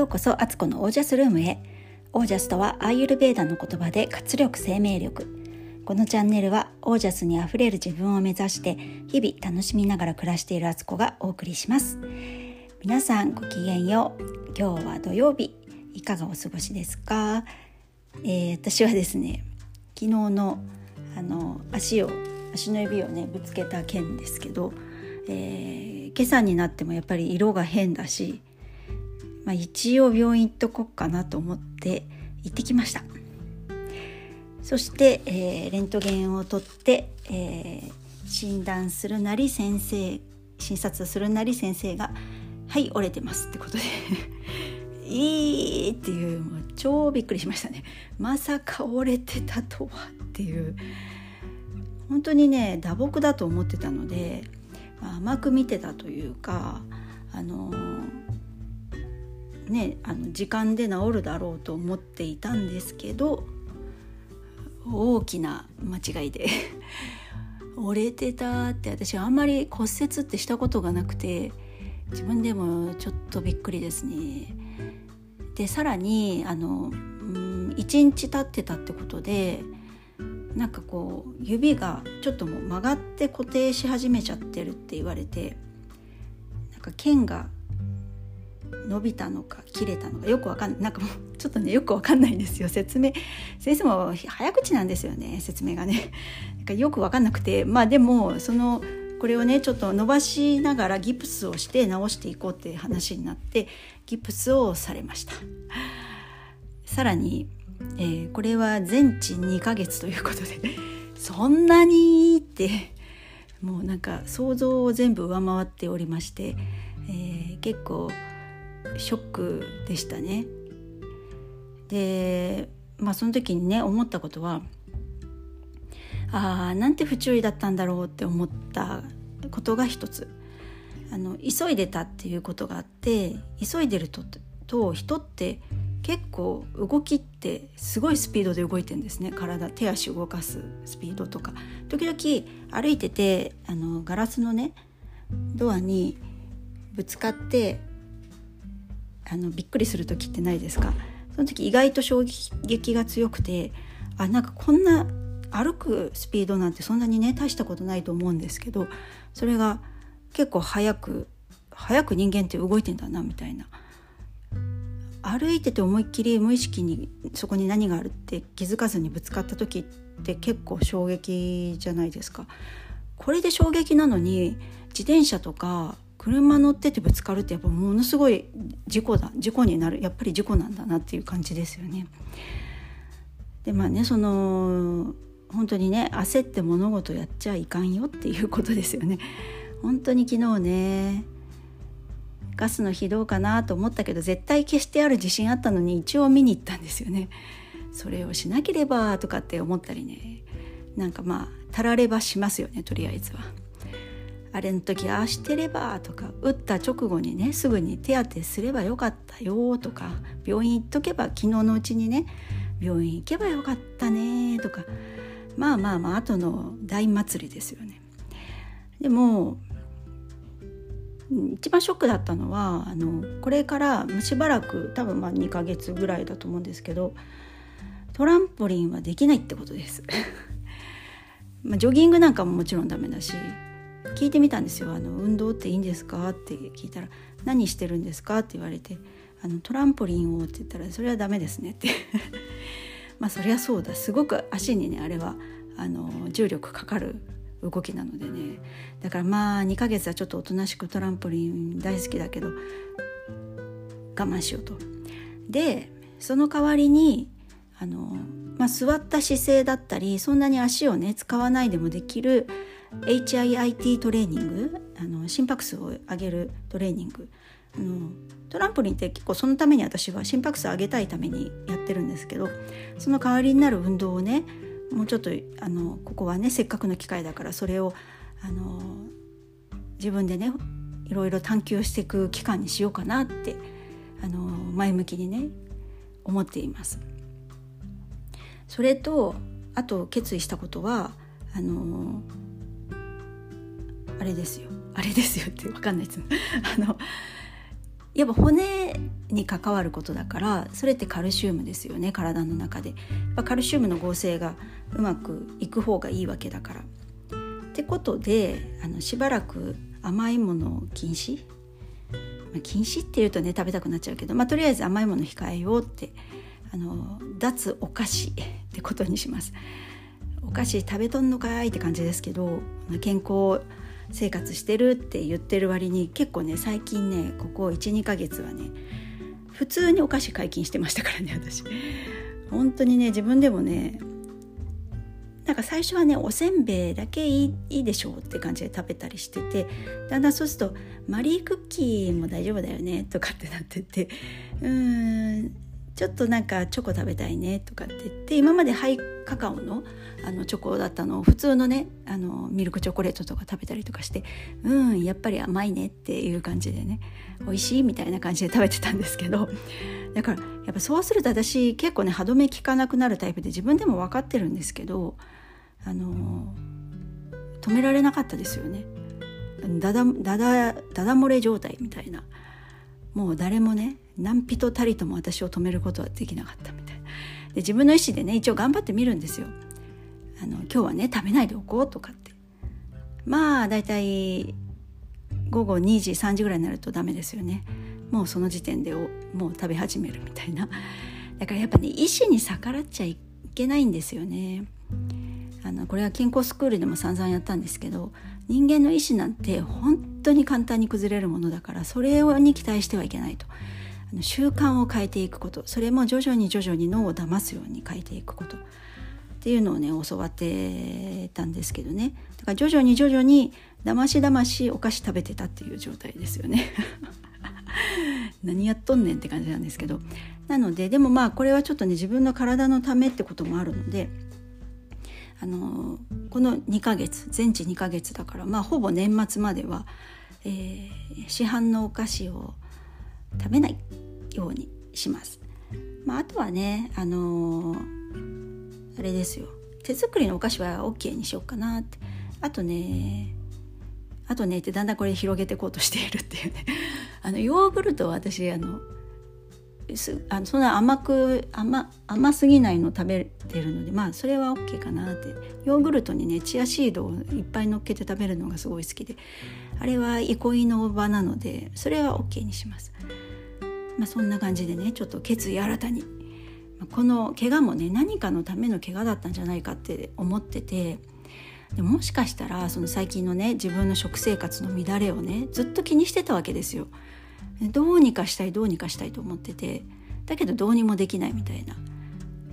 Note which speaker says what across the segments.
Speaker 1: ようこそアツコのオージャスルームへ。オージャスとはアーユルベーダの言葉で活力生命力。このチャンネルはオージャスにあふれる自分を目指して日々楽しみながら暮らしているアツコがお送りします。皆さんごきげんよう。今日は土曜日。いかがお過ごしですか、えー、私はですね昨日のあの足を足の指をねぶつけた件ですけど、えー、今朝になってもやっぱり色が変だしまあ、一応病院行っとこうかなと思って行ってきました。そして、えー、レントゲンを取って、えー、診断するなり先生診察するなり先生が「はい折れてます」ってことで いいっていうもう超びっくりしましたね。まさか折れてたとはっていう。本当にね打撲だと思ってたので、甘く見てたというかあのねあの時間で治るだろうと思っていたんですけど大きな間違いで 折れてたって私あんまり骨折ってしたことがなくて自分でもちょっとびっくりですね。でさらにあの、うん、1日経ってたってことでなんかこう指がちょっともう曲がって固定し始めちゃってるって言われてなんか剣が伸びたのか切れたのかよくわかんない。なんかもうちょっとねよくわかんないんですよ。説明先生も早口なんですよね。説明がね。なんかよくわかんなくて。まあでもそのこれをねちょっと伸ばしながらギプスをして直していこうっていう話になってギプスをされました。さらに、えー、これは全治2ヶ月ということで。そんなにって。もうなんか想像を全部上回っておりまして、えー、結構ショックでしたね。でまあその時にね思ったことはああなんて不注意だったんだろうって思ったことが一つ。あの急いでたっていうことがあって急いでるとと人って結構動きってすごいスピードで動いてるんですね。体手足動かすスピードとか。時々歩いててあのガラスのねドアにぶつかってあのびっくりする時ってないですか？その時意外と衝撃が強くてあなんかこんな歩くスピードなんてそんなにね大したことないと思うんですけどそれが結構速く速く人間って動いてんだなみたいな。歩いてて思いっきり無意識にそこに何があるって気づかずにぶつかった時って結構衝撃じゃないですか。これで衝撃なのに自転車とか車乗っててぶつかるってやっぱものすごい事故だ事故になるやっぱり事故なんだなっていう感じですよね。でまあねその本当にね焦って物事やっちゃいかんよっていうことですよね。本当に昨日ねガスの火どうかなと思ったけど絶対消してある自信あったのに一応見に行ったんですよね。それをしなければとかって思ったりねなんかまあたらればしますよねとりあえずは。あれの時ああしてればとか打った直後にねすぐに手当てすればよかったよとか病院行っとけば昨日のうちにね病院行けばよかったねとかまあまあまあ後の大祭りですよね。でも一番ショックだったのはあのこれからしばらく多分まあ2ヶ月ぐらいだと思うんですけどトランポリンはできないってことです。まあ、ジョギングなんかももちろんダメだし聞いてみたんですよ「あの運動っていいんですか?」って聞いたら「何してるんですか?」って言われて「あのトランポリンを」って言ったら「それはダメですね」って まあそりゃそうだすごく足にねあれはあの重力かかる動きなのでねだからまあ2ヶ月はちょっとおとなしくトランポリン大好きだけど我慢しようと。でその代わりにあの、まあ、座った姿勢だったりそんなに足をね使わないでもできる HIIT トレーニングあの心拍数を上げるトレーニングあのトランポリンって結構そのために私は心拍数を上げたいためにやってるんですけどその代わりになる運動をねもうちょっとあのここはねせっかくの機会だからそれをあの自分でねいろいろ探求していく期間にしようかなってあの前向きにね思っています。それとあと決意したことはあのあれですよあれですよって分かんないです あのやっぱ骨に関わることだからそれってカルシウムですよね体の中でカルシウムの合成がうまくいく方がいいわけだから。ってことであのしばらく甘いものを禁止、まあ、禁止っていうとね食べたくなっちゃうけど、まあ、とりあえず甘いもの控えようってあの脱お菓子ってことにします。お菓子食べとんのかいって感じですけど健康生活してるって言ってる割に結構ね最近ねここ12ヶ月はね普通にお菓子解禁してましたからね私。本当にね自分でもねなんか最初はねおせんべいだけいいいいでしょうって感じで食べたりしててだんだんそうするとマリークッキーも大丈夫だよねとかってなっててうーんちょっとなんかチョコ食べたいねとかって言って今までハイカカオのあのチョコだったのを普通のねあのミルクチョコレートとか食べたりとかしてうんやっぱり甘いねっていう感じでね美味しいみたいな感じで食べてたんですけどだからやっぱそうすると私結構ね歯止め効かなくなるタイプで自分でも分かってるんですけどあの止められなかったですよね。だだだだだだ漏れ状態みたいなもう誰もね何人たりとも私を止めることはできなかったみたいな。で自分の意思でね一応頑張ってみるんですよ。あの今日はね食べないでおこうとかって。まあだいたい午後2時3時ぐらいになるとダメですよね。もうその時点でもう食べ始めるみたいな。だからやっぱね意思に逆らっちゃいけないんですよね。あのこれは健康スクールでも散々やったんですけど人間の意思なんて本当に簡単に崩れるものだからそれに期待してはいけないと。習慣を変えていくこと。それも徐々に徐々に脳を騙すように変えていくこと。っていうのをね教わってたんですけどね。だから徐々に徐々にだましだましお菓子食べてたっていう状態ですよね。何やっとんねんって感じなんですけど。なのででもまあこれはちょっとね自分の体のためってこともあるのであのこの2ヶ月全治2ヶ月だからまあほぼ年末までは、えー、市販のお菓子を食べないようにします。まあ、あとはねあのあれですよ。手作りのお菓子は OK にしようかなって。あとねあとねってだんだんこれ広げていこうとしているっていうね。あのヨーグルトは私あのあそんな甘く甘甘すぎないの食べてるのでまあそれは OK かなってヨーグルトにねチアシードをいっぱい乗っけて食べるのがすごい好きであれは憩いの場なのでそれは OK にします。まあ、そんな感じでねちょっと決意新たにこの怪我もね何かのための怪我だったんじゃないかって思っててでもしかしたらその最近のね自分の食生活の乱れをねずっと気にしてたわけですよ。どうにかしたいどうにかしたいと思っててだけどどうにもできないみたいな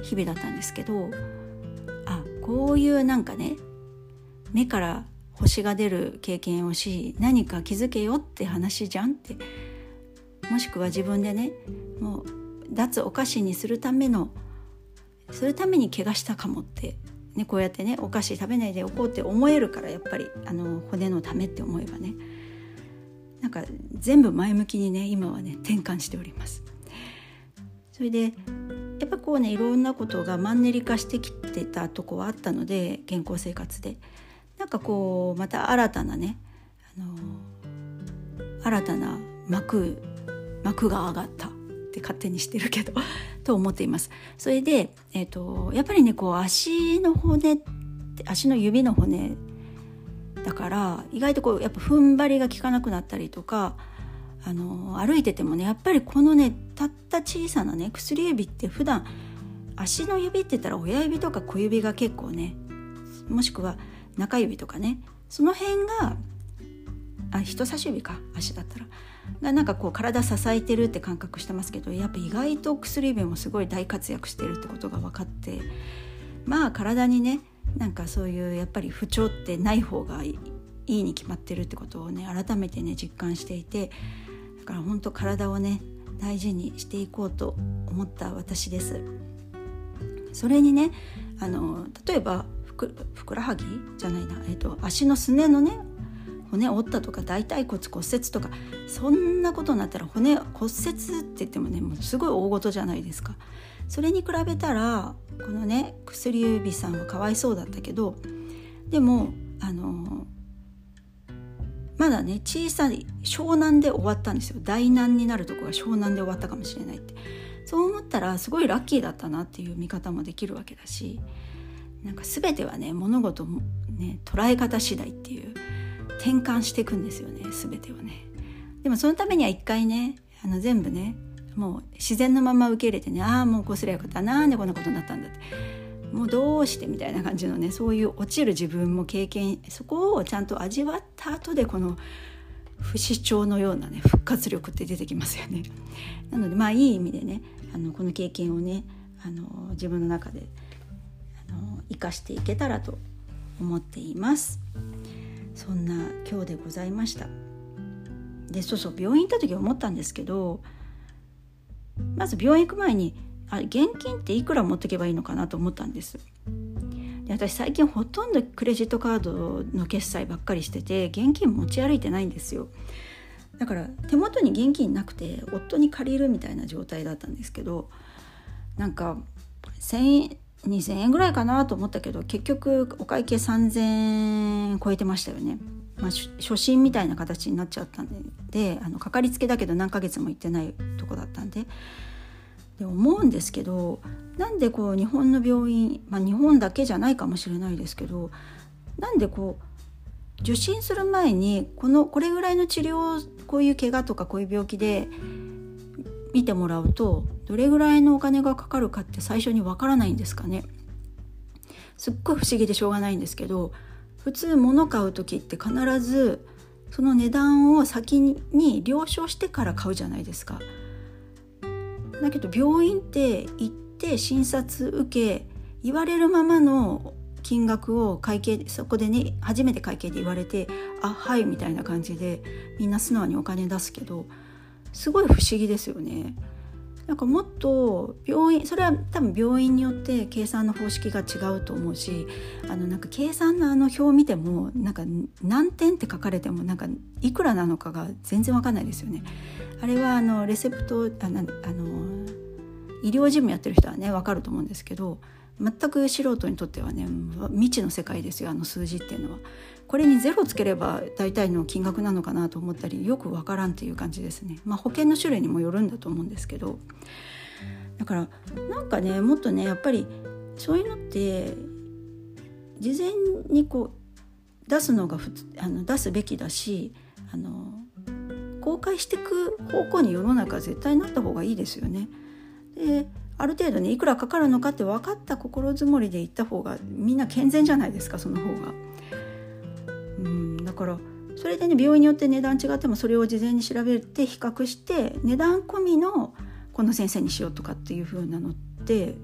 Speaker 1: 日々だったんですけどあこういうなんかね目から星が出る経験をし何か気づけよって話じゃんってもしくは自分でねもう脱お菓子にするためのするために怪我したかもって、ね、こうやってねお菓子食べないでおこうって思えるからやっぱりあの骨のためって思えばねなんか全部前向きにね今はね転換しております。それでやっぱこうねいろんなことがマンネリ化してきてたとこはあったので健康生活でなんかこうまた新たなね、あの新たな幕幕が上がったって勝手にしてるけど と思っています。それで、えーと、やっぱりねこう足の骨足の指の骨だから意外とこうやっぱ踏ん張りが効かなくなったりとかあの歩いててもねやっぱりこのねたった小さなね薬指って普段足の指って言ったら親指とか小指が結構ねもしくは中指とかねその辺があ人差し指か足だったらがなんかこう体支えてるって感覚してますけどやっぱ意外と薬指もすごい大活躍してるってことが分かってまあ体にねなんかそういうやっぱり不調ってない方がいいに決まってるってことをね改めてね実感していてだから本当体をね大事にしていこうと思った私です。それにねあの例えばふくふくらはぎじゃないな、えーと足のすねのね骨折ったとか大腿骨骨折とかそんなことになったら骨骨折って言ってもねもうすごい大事じゃないですか。それに比べたらこのね薬指さんはかわいそうだったけどでもあのまだね小さい湘南で終わったんですよ。大難になるとこが湘南で終わったかもしれないって。そう思ったらすごいラッキーだったなっていう見方もできるわけだしなんか全てはね物事もね捉え方次第っていう転換していくんですよね全てをね。でもそのためには一回ねあの全部ねもう自然のまま受け入れてねああもうこうすりゃよかったなんでこんなことになったんだって。もうどうしてみたいな感じのねそういう落ちる自分も経験そこをちゃんと味わった後でこの不死鳥のようなね復活力って出てきますよね。なのでまあいい意味でねあのこの経験をねあの自分の中であの生かしていけたらと思っています。そんな今日でございました。でそうそう病院行った時思ったんですけどまず病院行く前にあ現金っていくら持っていけばいいのかなと思ったんですで私最近ほとんどクレジットカードの決済ばっかりしてて現金持ち歩いてないんですよだから手元に現金なくて夫に借りるみたいな状態だったんですけどなんか1,000円2,000円ぐらいかなと思ったけど結局お会計3,000円超えてましたよね。まあ、初診みたいな形になっちゃったんであのかかりつけだけど何ヶ月も行ってないとこだったんで。で思うんですけどなんでこう日本の病院、まあ、日本だけじゃないかもしれないですけどなんでこう受診する前にこのこれぐらいの治療をこういう怪我とかこういう病気で見てもらうとどれぐらいのお金がかかるかって最初にわからないんですかね。すっごい不思議でしょうがないんですけど普通物買う時って必ずその値段を先に了承してから買うじゃないですか。だけど病院って行って診察受け言われるままの金額を会計そこでね初めて会計で言われて「あはい」みたいな感じでみんな素直にお金出すけどすごい不思議ですよね。なんかもっと病院それは多分病院によって計算の方式が違うと思うしあのなんか計算のあの表を見てもなんか何点って書かれてもなんかいくらなのかが全然わかんないですよね。あれはあのレセプトあのあの医療事務やってる人はね分かると思うんですけど全く素人にとってはね未知の世界ですよあの数字っていうのは。これにゼロつければ大体の金額なのかなと思ったりよくわからんっていう感じですね。まあ、保険の種類にもよるんだと思うんですけどだからなんかねもっとねやっぱりそういうのって事前にこう出すのがあの出すべきだしあの公開していく方向に世の中は絶対なった方がいいですよね。である程度ねいくらかかるのかって分かった心づもりで行った方がみんな健全じゃないですかその方が。うんだからそれでね病院によって値段違ってもそれを事前に調べて比較して値段込みのこの先生にしようとかっていう風なのって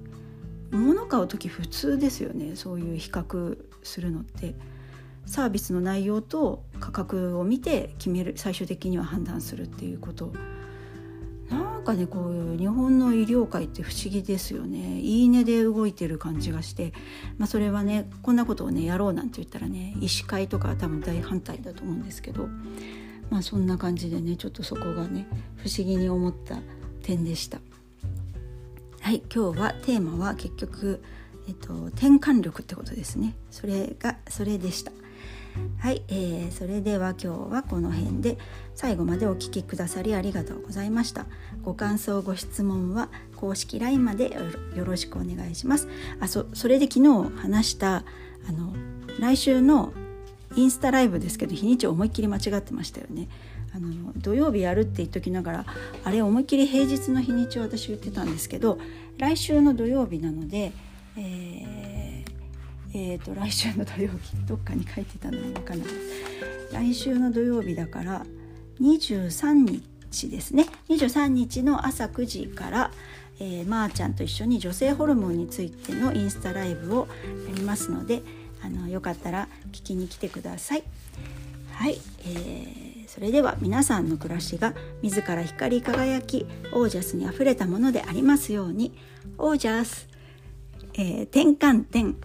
Speaker 1: 物買う時普通ですよねそういう比較するのってサービスの内容と価格を見て決める最終的には判断するっていうことなんかねこういう日本の医療界って不思議ですよねいいねで動いてる感じがして、まあ、それはねこんなことをねやろうなんて言ったらね医師会とかは多分大反対だと思うんですけどまあそんな感じでねちょっとそこがね不思議に思った点でした。はい今日はテーマは結局、えっと、転換力ってことですねそれがそれでした。はい、えー、それでは今日はこの辺で最後までお聴きくださりありがとうございました。ご感想ご質問は公式 LINE までよろしくお願いします。あそそれで昨日話したあの来週のインスタライブですけど日にち思いっきり間違ってましたよね。あの土曜日やるって言っときながらあれ思いっきり平日の日にちを私言ってたんですけど来週の土曜日なので、えーえーと、来週の土曜日どっかに書いてたのは分かんない。来週の土曜日だから23日ですね。23日の朝9時から、えー、まー、ちゃんと一緒に女性ホルモンについてのインスタライブをやりますのであのよかったら聞きに来てください。はい、えー、それでは皆さんの暮らしが自ら光り輝きオージャスにあふれたものでありますように。オージャス、えー、転換点。